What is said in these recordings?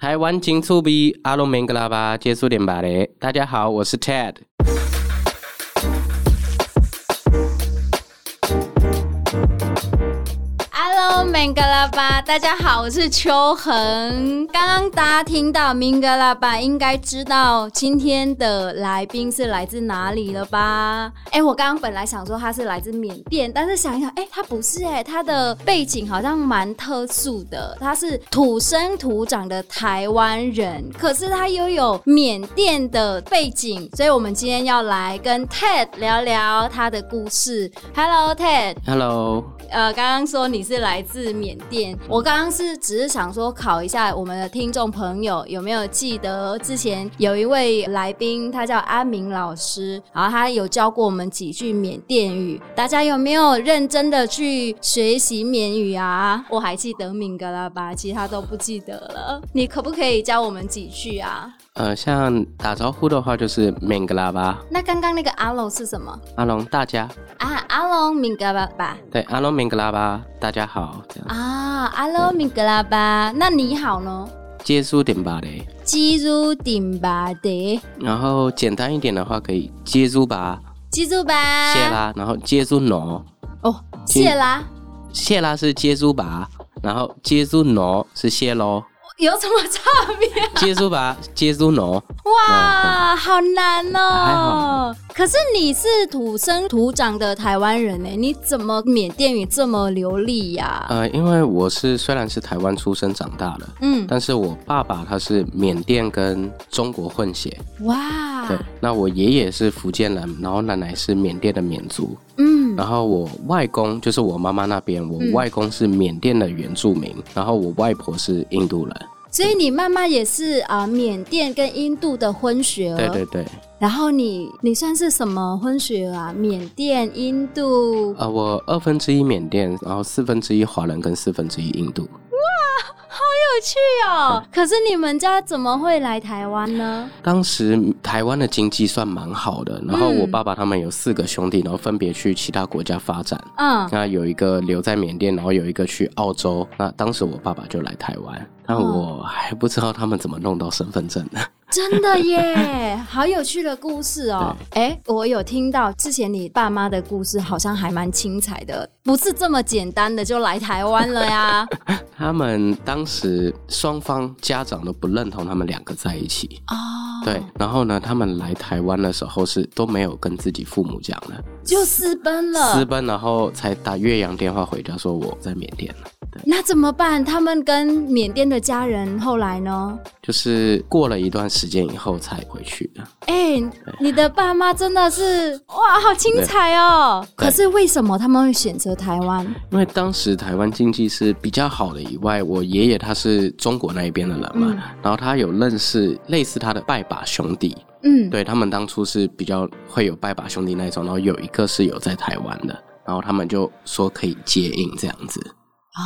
台湾金醋鼻阿龙明格拉巴结束点吧嘞！大家好，我是 Ted。明格拉巴，大家好，我是秋恒。刚刚大家听到明格拉巴，应该知道今天的来宾是来自哪里了吧？哎、欸，我刚刚本来想说他是来自缅甸，但是想一想，哎、欸，他不是哎、欸，他的背景好像蛮特殊的，他是土生土长的台湾人，可是他又有缅甸的背景，所以我们今天要来跟 Ted 聊聊他的故事。Hello，Ted。Hello。呃，刚刚说你是来自缅甸，我刚刚是只是想说考一下我们的听众朋友有没有记得之前有一位来宾，他叫阿明老师，然后他有教过我们几句缅甸语，大家有没有认真的去学习缅语啊？我还记得明格拉巴，其他都不记得了。你可不可以教我们几句啊？呃，像打招呼的话就是明格拉巴。那刚刚那个阿龙是什么？阿龙大家啊，阿龙明格拉巴。对，阿龙明格拉巴，大家好。这样啊，阿龙明格拉巴，那你好呢？接住点吧的。接住点吧的。然后简单一点的话，可以接住吧。接住吧。谢啦，然后接住喏。哦，谢啦。谢啦是接住吧，然后接住喏是谢喽。有什么差别、啊？接住吧，接住喏。哇，好难哦。可是你是土生土长的台湾人呢，你怎么缅甸语这么流利呀、啊？呃，因为我是虽然是台湾出生长大的，嗯，但是我爸爸他是缅甸跟中国混血。哇。对，那我爷爷是福建人，然后奶奶是缅甸的缅族。嗯。然后我外公就是我妈妈那边，我外公是缅甸的原住民，嗯、然后我外婆是印度人。所以你妈妈也是啊，缅甸跟印度的混血儿。对对对。然后你你算是什么混血啊？缅甸、印度？啊、呃，我二分之一缅甸，然后四分之一华人跟四分之一印度。好有趣哦！可是你们家怎么会来台湾呢？当时台湾的经济算蛮好的，然后我爸爸他们有四个兄弟，然后分别去其他国家发展。嗯，那有一个留在缅甸，然后有一个去澳洲。那当时我爸爸就来台湾，但我还不知道他们怎么弄到身份证的。真的耶，好有趣的故事哦！哎、欸，我有听到之前你爸妈的故事，好像还蛮精彩的，不是这么简单的就来台湾了呀。他们当时双方家长都不认同他们两个在一起哦。对，然后呢，他们来台湾的时候是都没有跟自己父母讲的，就私奔了。私奔，然后才打岳阳电话回家说我在缅甸了。那怎么办？他们跟缅甸的家人后来呢？就是过了一段时间以后才回去的。哎、欸，你的爸妈真的是哇，好精彩哦！可是为什么他们会选择台湾？因为当时台湾经济是比较好的，以外我爷爷他是中国那一边的人嘛，嗯、然后他有认识类似他的拜把兄弟，嗯，对他们当初是比较会有拜把兄弟那种，然后有一个是有在台湾的，然后他们就说可以接应这样子。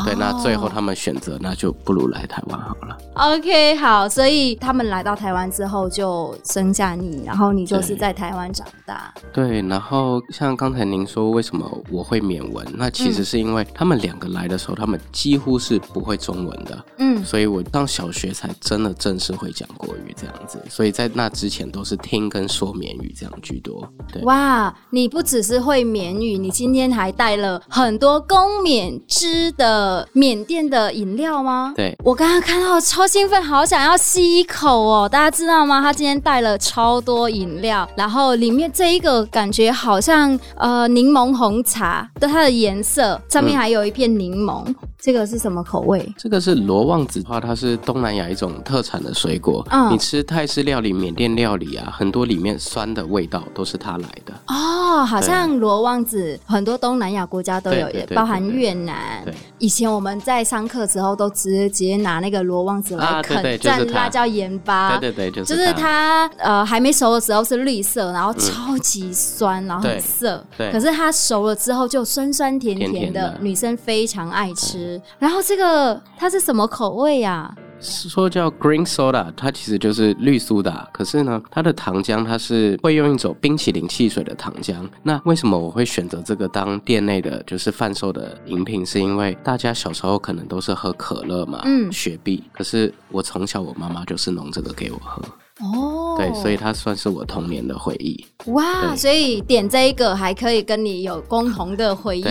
对，那最后他们选择，那就不如来台湾好了。OK，好，所以他们来到台湾之后就生下你，然后你就是在台湾长大。对，然后像刚才您说为什么我会缅文，那其实是因为他们两个来的时候，他们几乎是不会中文的。嗯，所以我上小学才真的正式会讲国语这样子，所以在那之前都是听跟说缅语这样居多。对，哇，你不只是会缅语，你今天还带了很多公缅之的。呃，缅甸的饮料吗？对，我刚刚看到超兴奋，好想要吸一口哦！大家知道吗？他今天带了超多饮料，然后里面这一个感觉好像呃柠檬红茶的，它的颜色上面还有一片柠檬。嗯这个是什么口味？这个是罗旺子的话，它是东南亚一种特产的水果。嗯，你吃泰式料理、缅甸料理啊，很多里面酸的味道都是它来的。哦，好像罗旺子很多东南亚国家都有，也包含越南。对，以前我们在上课时候都直接拿那个罗旺子来啃，蘸辣椒盐巴。对对对，就是它。呃，还没熟的时候是绿色，然后超级酸，然后很涩。对。可是它熟了之后就酸酸甜甜的，女生非常爱吃。然后这个它是什么口味呀？说叫 Green Soda，它其实就是绿苏打。可是呢，它的糖浆它是会用一种冰淇淋汽水的糖浆。那为什么我会选择这个当店内的就是贩售的饮品？是因为大家小时候可能都是喝可乐嘛，嗯，雪碧。可是我从小我妈妈就是弄这个给我喝。哦，对，所以它算是我童年的回忆。哇，所以点这一个还可以跟你有共同的回忆。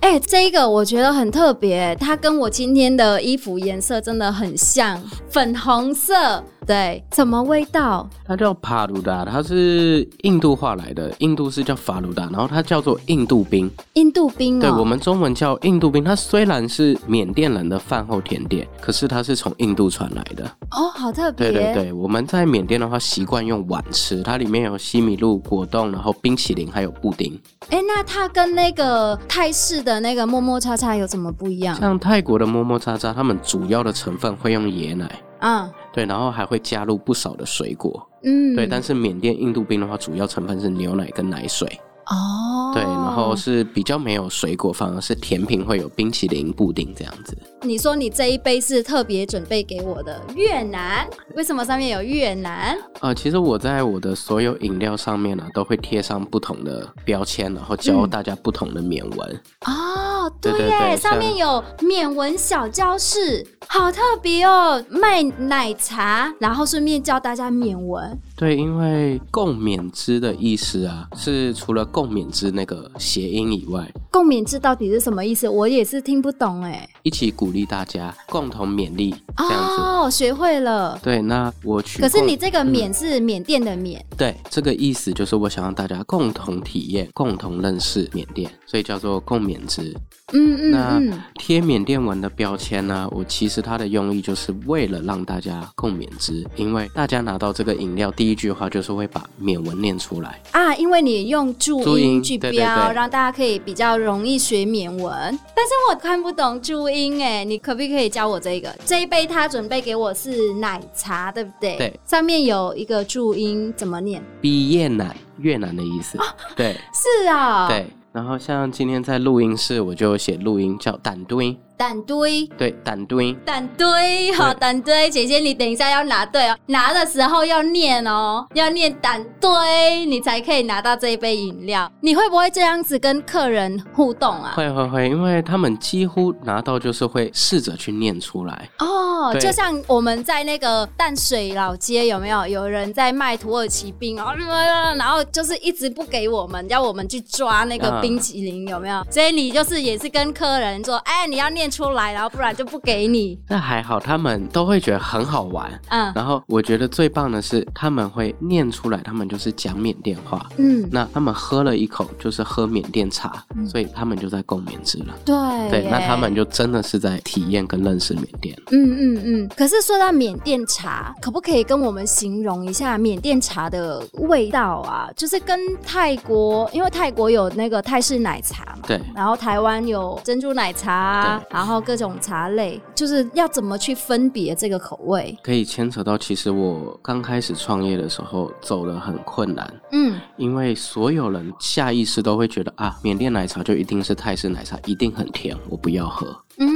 哎、欸，这一个我觉得很特别，它跟我今天的衣服颜色真的很像，粉红色。对，什么味道？它叫帕鲁达，它是印度话来的，印度是叫法鲁达，然后它叫做印度冰。印度冰、哦，对，我们中文叫印度冰。它虽然是缅甸人的饭后甜点，可是它是从印度传来的。哦，好特别。对对对，我们在缅甸的话习惯用碗吃，它里面有西米露、果冻，然后冰淇淋，还有布丁。哎，那它跟那个泰式的那个么么叉叉有什么不一样？像泰国的么么叉叉，他们主要的成分会用椰奶。嗯。对，然后还会加入不少的水果，嗯，对，但是缅甸印度冰的话，主要成分是牛奶跟奶水。哦，对，然后是比较没有水果，反而是甜品会有冰淇淋、布丁这样子。你说你这一杯是特别准备给我的越南？为什么上面有越南？呃，其实我在我的所有饮料上面呢、啊，都会贴上不同的标签，然后教大家不同的缅文。嗯、哦，对耶，对对对，上面有缅文小教室，好特别哦，卖奶茶，然后顺便教大家缅文。对，因为共勉之的意思啊，是除了共勉之那个谐音以外，共勉之到底是什么意思？我也是听不懂哎。一起鼓励大家，共同勉励这样子。哦，学会了。对，那我去。可是你这个缅是缅甸的缅。嗯。对，这个意思就是我想让大家共同体验、共同认识缅甸，所以叫做共勉之。嗯嗯，那贴缅甸文的标签呢？我其实它的用意就是为了让大家共勉之，因为大家拿到这个饮料，第一句话就是会把缅文念出来啊，因为你用注音去标，对对对，让大家可以比较容易学缅文。但是我看不懂注音哎，你可不可以教我这个？这一杯他准备给我是奶茶，对不对？对，上面有一个注音，怎么念？毕业奶，越南的意思。啊、对，是啊，对。然后像今天在录音室，我就写录音叫胆堆。胆堆，对，胆堆，胆堆，好，胆堆，姐姐你等一下要拿对哦，拿的时候要念哦，要念胆堆，你才可以拿到这一杯饮料。你会不会这样子跟客人互动啊？会会会，因为他们几乎拿到就是会试着去念出来哦，就像我们在那个淡水老街有没有有人在卖土耳其冰哦，然后就是一直不给我们，要我们去抓那个冰淇淋有没有？所以你就是也是跟客人说，哎，你要念。出来，然后不然就不给你。那还好，他们都会觉得很好玩。嗯，然后我觉得最棒的是，他们会念出来，他们就是讲缅甸话。嗯，那他们喝了一口，就是喝缅甸茶，嗯、所以他们就在共勉之了。对对，那他们就真的是在体验跟认识缅甸。嗯嗯嗯。可是说到缅甸茶，可不可以跟我们形容一下缅甸茶的味道啊？就是跟泰国，因为泰国有那个泰式奶茶嘛。对。然后台湾有珍珠奶茶。对。然后各种茶类，就是要怎么去分别这个口味？可以牵扯到，其实我刚开始创业的时候走得很困难。嗯，因为所有人下意识都会觉得啊，缅甸奶茶就一定是泰式奶茶，一定很甜，我不要喝。嗯，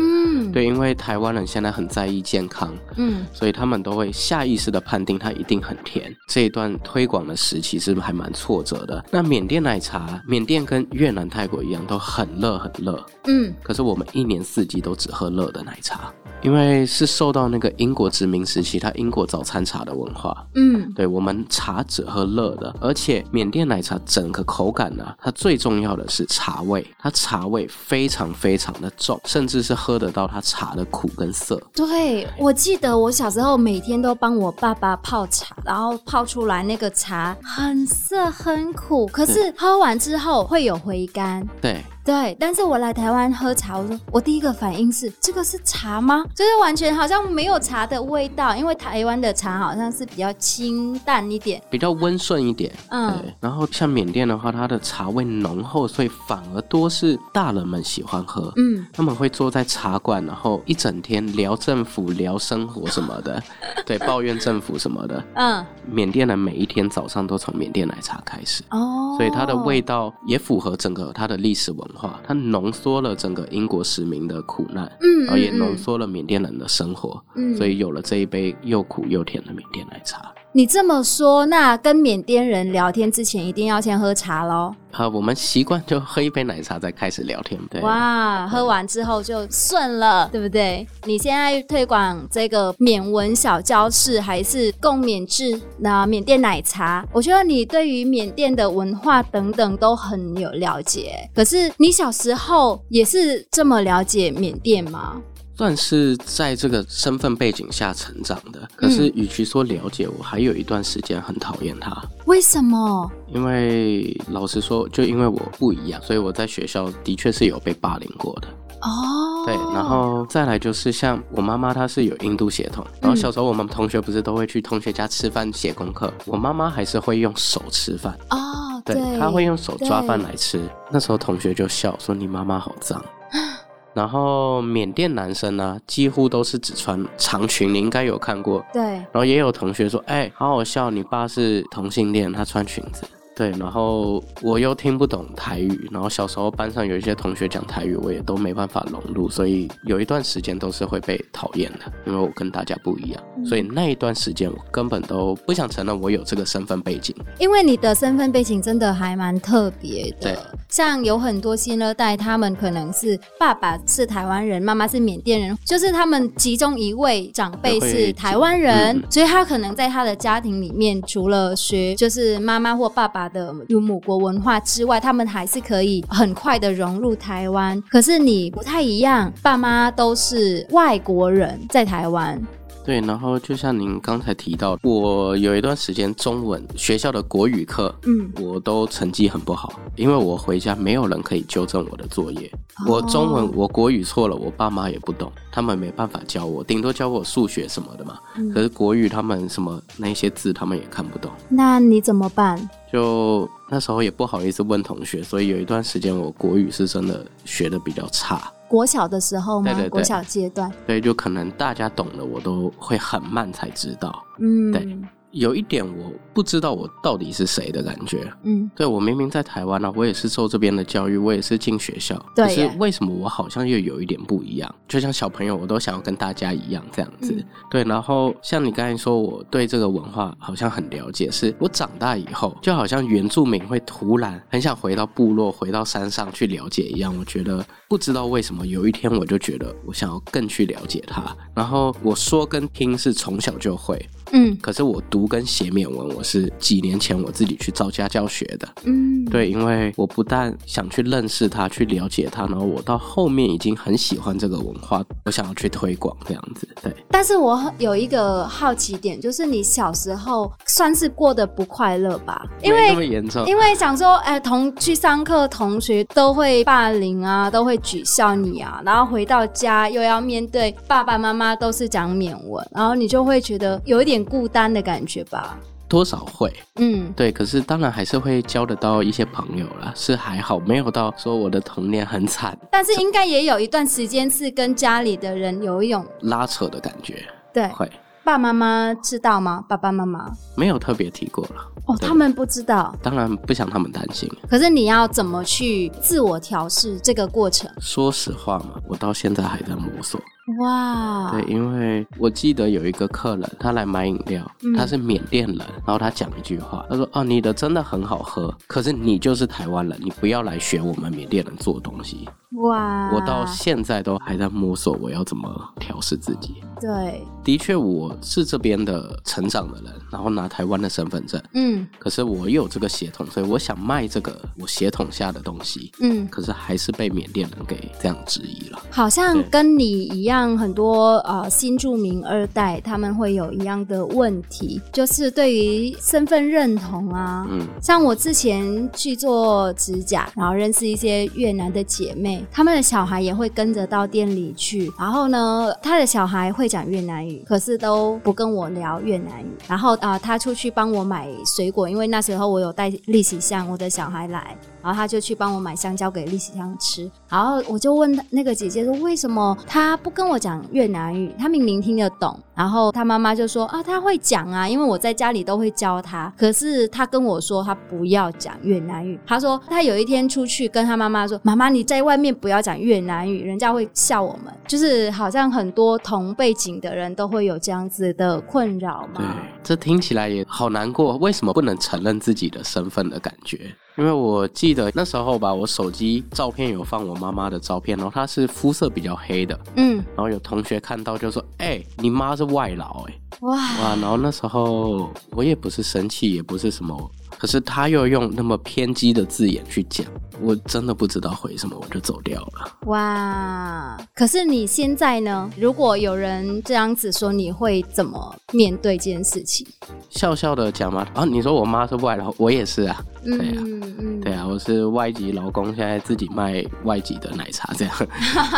对，因为台湾人现在很在意健康，嗯，所以他们都会下意识的判定它一定很甜。这一段推广的时期是还蛮挫折的？那缅甸奶茶，缅甸跟越南、泰国一样，都很热很热，嗯，可是我们一年四季都只喝热的奶茶。因为是受到那个英国殖民时期，它英国早餐茶的文化，嗯，对，我们茶只喝热的，而且缅甸奶茶整个口感呢，它最重要的是茶味，它茶味非常非常的重，甚至是喝得到它茶的苦跟涩。对，我记得我小时候每天都帮我爸爸泡茶，然后泡出来那个茶很涩很苦，可是喝完之后会有回甘。对。对，但是我来台湾喝茶，我说我第一个反应是这个是茶吗？就是完全好像没有茶的味道，因为台湾的茶好像是比较清淡一点，比较温顺一点。嗯，对。然后像缅甸的话，它的茶味浓厚，所以反而多是大人们喜欢喝。嗯，他们会坐在茶馆，然后一整天聊政府、聊生活什么的，对，抱怨政府什么的。嗯，缅甸人每一天早上都从缅甸奶茶开始。哦，所以它的味道也符合整个它的历史文化，它浓缩了整个英国市民的苦难，嗯，然后也浓缩了缅甸人的生活，嗯，所以有了这一杯又苦又甜的缅甸奶茶。你这么说，那跟缅甸人聊天之前一定要先喝茶喽？好，我们习惯就喝一杯奶茶再开始聊天。对，哇，喝完之后就顺了，对不对？你现在推广这个缅文小教室，还是共缅制那缅甸奶茶？我觉得你对于缅甸的文化等等都很有了解。可是你小时候也是这么了解缅甸吗？算是在这个身份背景下成长的，可是与其说了解，我还有一段时间很讨厌他。为什么？因为老实说，就因为我不一样，所以我在学校的确是有被霸凌过的。哦，对，然后再来就是像我妈妈，她是有印度血统，然后小时候我们同学不是都会去同学家吃饭写功课，我妈妈还是会用手吃饭。哦，对，她会用手抓饭来吃。那时候同学就笑说：“你妈妈好脏。” 然后缅甸男生呢，几乎都是只穿长裙，你应该有看过。对。然后也有同学说：“哎，好好笑，你爸是同性恋，他穿裙子。”对，然后我又听不懂台语，然后小时候班上有一些同学讲台语，我也都没办法融入，所以有一段时间都是会被讨厌的，因为我跟大家不一样，嗯、所以那一段时间我根本都不想承认我有这个身份背景。因为你的身份背景真的还蛮特别的，对，像有很多新二代，他们可能是爸爸是台湾人，妈妈是缅甸人，就是他们其中一位长辈是台湾人，嗯、所以他可能在他的家庭里面，除了学就是妈妈或爸爸。的有母国文化之外，他们还是可以很快的融入台湾。可是你不太一样，爸妈都是外国人，在台湾。对，然后就像您刚才提到，我有一段时间中文学校的国语课，嗯，我都成绩很不好，因为我回家没有人可以纠正我的作业。哦、我中文我国语错了，我爸妈也不懂，他们没办法教我，顶多教我数学什么的嘛。嗯、可是国语他们什么那些字他们也看不懂。那你怎么办？就那时候也不好意思问同学，所以有一段时间我国语是真的学的比较差。国小的时候吗？对对对，国小阶段。对，就可能大家懂的，我都会很慢才知道。嗯，对。有一点我不知道我到底是谁的感觉，嗯，对，我明明在台湾啊，我也是受这边的教育，我也是进学校，可是为什么我好像又有一点不一样？就像小朋友，我都想要跟大家一样这样子，嗯、对。然后像你刚才说，我对这个文化好像很了解，是我长大以后，就好像原住民会突然很想回到部落，回到山上去了解一样。我觉得不知道为什么，有一天我就觉得我想要更去了解它。然后我说跟听是从小就会。嗯，可是我读跟写缅文，我是几年前我自己去造家教学的。嗯，对，因为我不但想去认识他，去了解他，然后我到后面已经很喜欢这个文化，我想要去推广这样子。对，但是我有一个好奇点，就是你小时候算是过得不快乐吧？因为那么严重，因为想说，哎，同去上课，同学都会霸凌啊，都会取笑你啊，然后回到家又要面对爸爸妈妈都是讲缅文，然后你就会觉得有一点。孤单的感觉吧，多少会，嗯，对，可是当然还是会交得到一些朋友啦，是还好，没有到说我的童年很惨，但是应该也有一段时间是跟家里的人有一种拉扯的感觉，对，会，爸妈妈知道吗？爸爸妈妈？没有特别提过了，哦，他们不知道，当然不想他们担心，可是你要怎么去自我调试这个过程？说实话嘛，我到现在还在摸索。哇，对，因为我记得有一个客人，他来买饮料，嗯、他是缅甸人，然后他讲一句话，他说：“哦，你的真的很好喝，可是你就是台湾人，你不要来学我们缅甸人做东西。”哇，我到现在都还在摸索我要怎么调试自己。对，的确我是这边的成长的人，然后拿台湾的身份证，嗯，可是我有这个血统，所以我想卖这个我血统下的东西，嗯，可是还是被缅甸人给这样质疑了。好像跟你一样。很多呃新住民二代他们会有一样的问题，就是对于身份认同啊，嗯，像我之前去做指甲，然后认识一些越南的姐妹，他们的小孩也会跟着到店里去，然后呢，他的小孩会讲越南语，可是都不跟我聊越南语，然后啊、他出去帮我买水果，因为那时候我有带利息箱，我的小孩来。然后他就去帮我买香蕉给丽香吃。然后我就问那个姐姐说，为什么他不跟我讲越南语？他明明听得懂。然后他妈妈就说啊，他会讲啊，因为我在家里都会教他。可是他跟我说他不要讲越南语。他说他有一天出去跟他妈妈说，妈妈你在外面不要讲越南语，人家会笑我们。就是好像很多同背景的人都会有这样子的困扰嘛。对，这听起来也好难过。为什么不能承认自己的身份的感觉？因为我记得那时候吧，我手机照片有放我妈妈的照片，然后她是肤色比较黑的，嗯，然后有同学看到就说：“哎、欸，你妈是外劳。”哎，哇哇！然后那时候我也不是生气，也不是什么。可是他又用那么偏激的字眼去讲，我真的不知道回什么，我就走掉了。哇！可是你现在呢？如果有人这样子说，你会怎么面对这件事情？笑笑的讲吗？啊，你说我妈是外劳，我也是啊。对啊，嗯嗯，对啊，我是外籍劳工，现在自己卖外籍的奶茶，这样，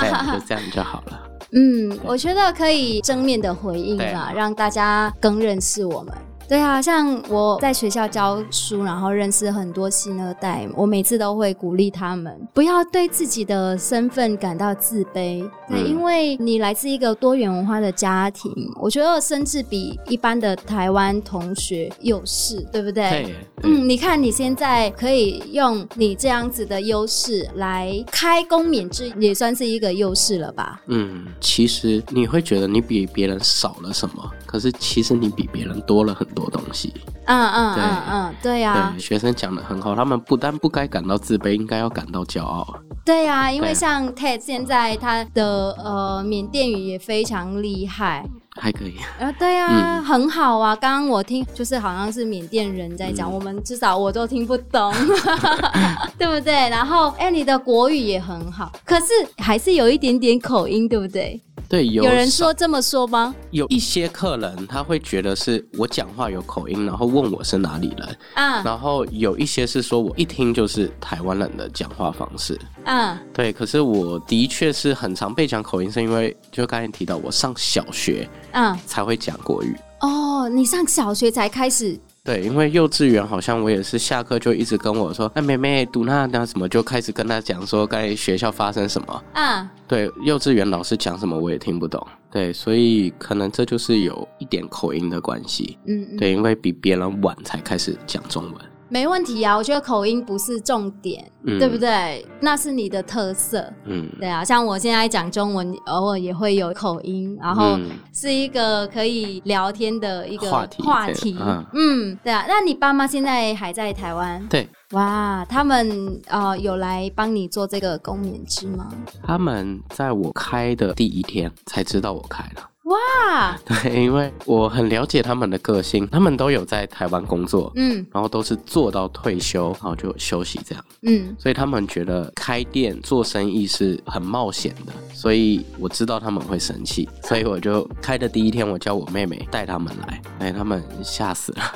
对啊，就这样就好了。嗯，我觉得可以正面的回应吧，让大家更认识我们。对啊，像我在学校教书，然后认识很多新二代，我每次都会鼓励他们不要对自己的身份感到自卑。对，嗯，因为你来自一个多元文化的家庭，我觉得甚至比一般的台湾同学优势，对不对？对。嗯，你看你现在可以用你这样子的优势来开公免制，也算是一个优势了吧？嗯，其实你会觉得你比别人少了什么，可是其实你比别人多了很多。多东西，嗯嗯嗯嗯，对呀，学生讲的很好，他们不但不该感到自卑，应该要感到骄傲。对呀，因为像 Ted 现在他的呃缅甸语也非常厉害，还可以。啊，对呀，很好啊。刚刚我听就是好像是缅甸人在讲，我们至少我都听不懂，对不对？然后哎，你的国语也很好，可是还是有一点点口音，对不对？对，有，有人说这么说吗？有一些客人他会觉得是我讲话有口音，然后问我是哪里人啊。然后有一些是说我一听就是台湾人的讲话方式。嗯，对。可是我的确是很常被讲口音，是因为就刚才提到我上小学，嗯，才会讲国语。哦，你上小学才开始。对，因为幼稚园好像我也是下课就一直跟我说，哎，妹妹读那那什么，就开始跟他讲说刚才学校发生什么。嗯，对，幼稚园老师讲什么我也听不懂。对，所以可能这就是有一点口音的关系。嗯，嗯，对，因为比别人晚才开始讲中文。没问题啊，我觉得口音不是重点，嗯、对不对？那是你的特色。嗯，对啊，像我现在讲中文，偶尔也会有口音，然后是一个可以聊天的一个话题。话题，嗯，嗯，对啊。那你爸妈现在还在台湾？对。哇，他们呃有来帮你做这个公免制吗？他们在我开的第一天才知道我开了。哇，对，因为我很了解他们的个性，他们都有在台湾工作，嗯，然后都是做到退休，然后就休息这样，嗯，所以他们觉得开店做生意是很冒险的，所以我知道他们会生气，所以我就开的第一天，我叫我妹妹带他们来，哎，他们吓死了，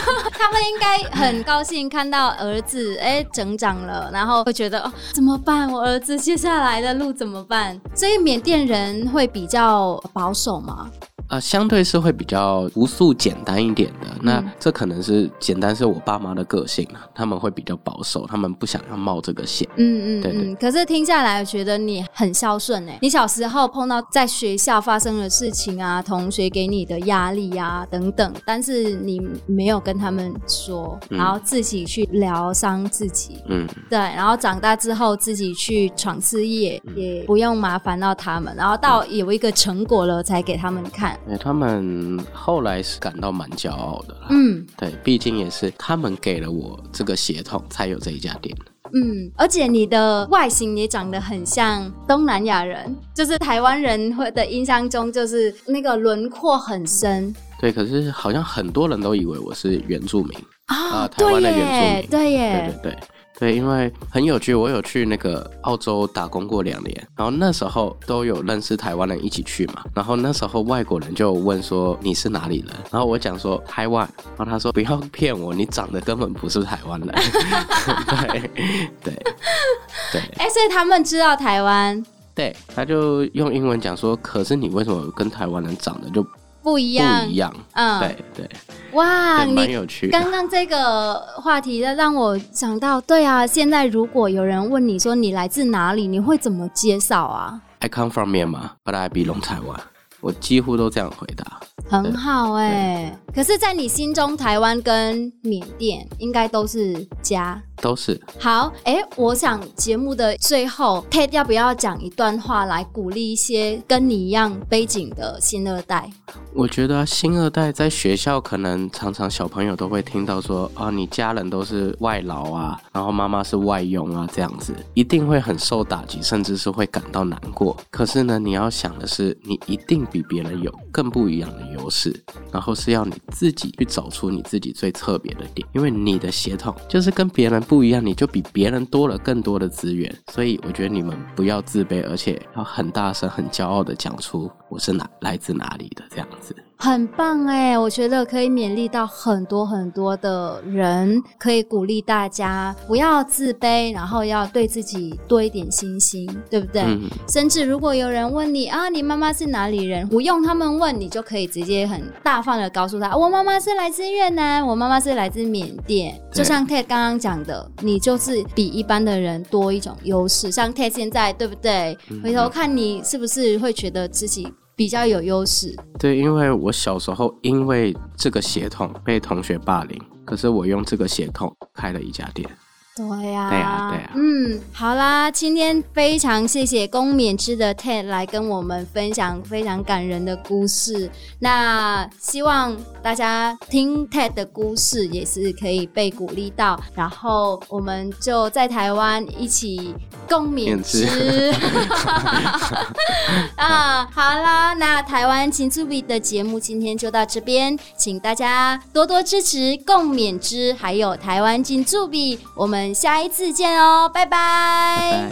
他们应该很高兴看到儿子哎成长了，然后会觉得哦怎么办？我儿子接下来的路怎么办？所以缅甸人会比较保守。懂吗？呃，相对是会比较朴素简单一点的。嗯、那这可能是简单是我爸妈的个性啊，他们会比较保守，他们不想要冒这个险。嗯嗯，对对。可是听下来，我觉得你很孝顺哎。你小时候碰到在学校发生的事情啊，同学给你的压力啊等等，但是你没有跟他们说，然后自己去疗伤自己。嗯，对。然后长大之后自己去闯事业，嗯、也不用麻烦到他们。然后到有一个成果了，才给他们看。欸、他们后来是感到蛮骄傲的，嗯，对，毕竟也是他们给了我这个血统，才有这一家店。嗯，而且你的外形也长得很像东南亚人，就是台湾人会的印象中，就是那个轮廓很深。对，可是好像很多人都以为我是原住民啊、哦呃，台湾的原住民，对耶，对对对。对，因为很有趣，我有去那个澳洲打工过两年，然后那时候都有认识台湾人一起去嘛，然后那时候外国人就问说，你是哪里人，然后我讲说台湾，然后他说不要骗我，你长得根本不是台湾人。对对对，哎，所以他们知道台湾，对，他就用英文讲说，可是你为什么跟台湾人长得就不一样，不一样，嗯，对对。哇，蛮有趣。刚刚这个话题让我想到，对啊，现在如果有人问你说你来自哪里，你会怎么介绍啊？I come from Myanmar, but I belong Taiwan。我几乎都这样回答。很好哎、欸，可是，在你心中，台湾跟缅甸应该都是家。都是好哎、欸，我想节目的最后，Ted 要不要讲一段话来鼓励一些跟你一样背景的新二代？我觉得新二代在学校可能常常小朋友都会听到说啊，你家人都是外劳啊，然后妈妈是外佣啊，这样子一定会很受打击，甚至是会感到难过。可是呢，你要想的是，你一定比别人有更不一样的优势，然后是要你自己去找出你自己最特别的点，因为你的血统就是跟别人。不一样，你就比别人多了更多的资源，所以我觉得你们不要自卑，而且要很大声、很骄傲的讲出我是哪来自哪里的这样子。很棒哎，我觉得可以勉励到很多很多的人，可以鼓励大家不要自卑，然后要对自己多一点信心，对不对？嗯、甚至如果有人问你啊，你妈妈是哪里人？不用他们问，你就可以直接很大方的告诉他，我妈妈是来自越南，我妈妈是来自缅甸。就像 Ted 刚刚讲的，你就是比一般的人多一种优势。像 Ted 现在，对不对？回头看你是不是会觉得自己比较有优势，对，因为我小时候因为这个鞋桶被同学霸凌，可是我用这个鞋桶开了一家店。对呀、啊，对呀、啊，对呀、啊。嗯，好啦，今天非常谢谢龚勉之的 Ted 来跟我们分享非常感人的故事。那希望大家听 Ted 的故事也是可以被鼓励到，然后我们就在台湾一起共勉之。啊，好啦，那台湾青趣比的节目今天就到这边，请大家多多支持共勉之，还有台湾青趣比，我下一次见哦拜拜。